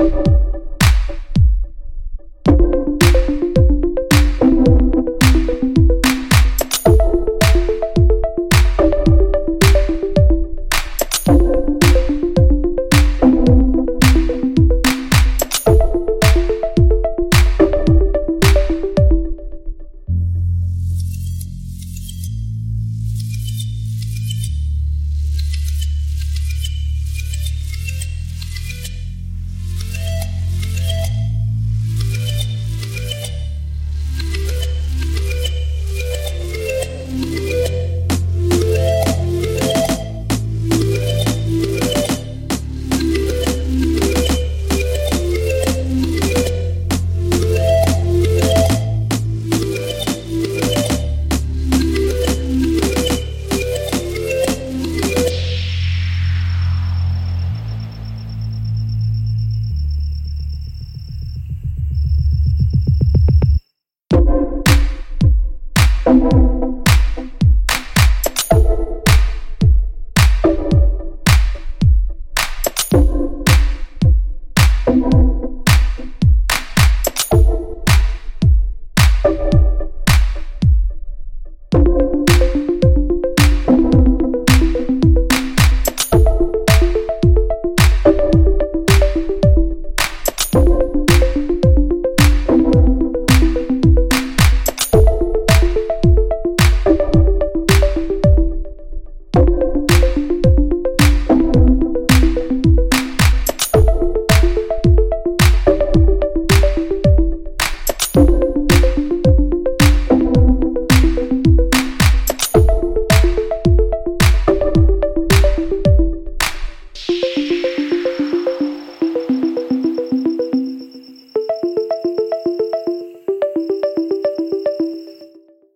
Bye.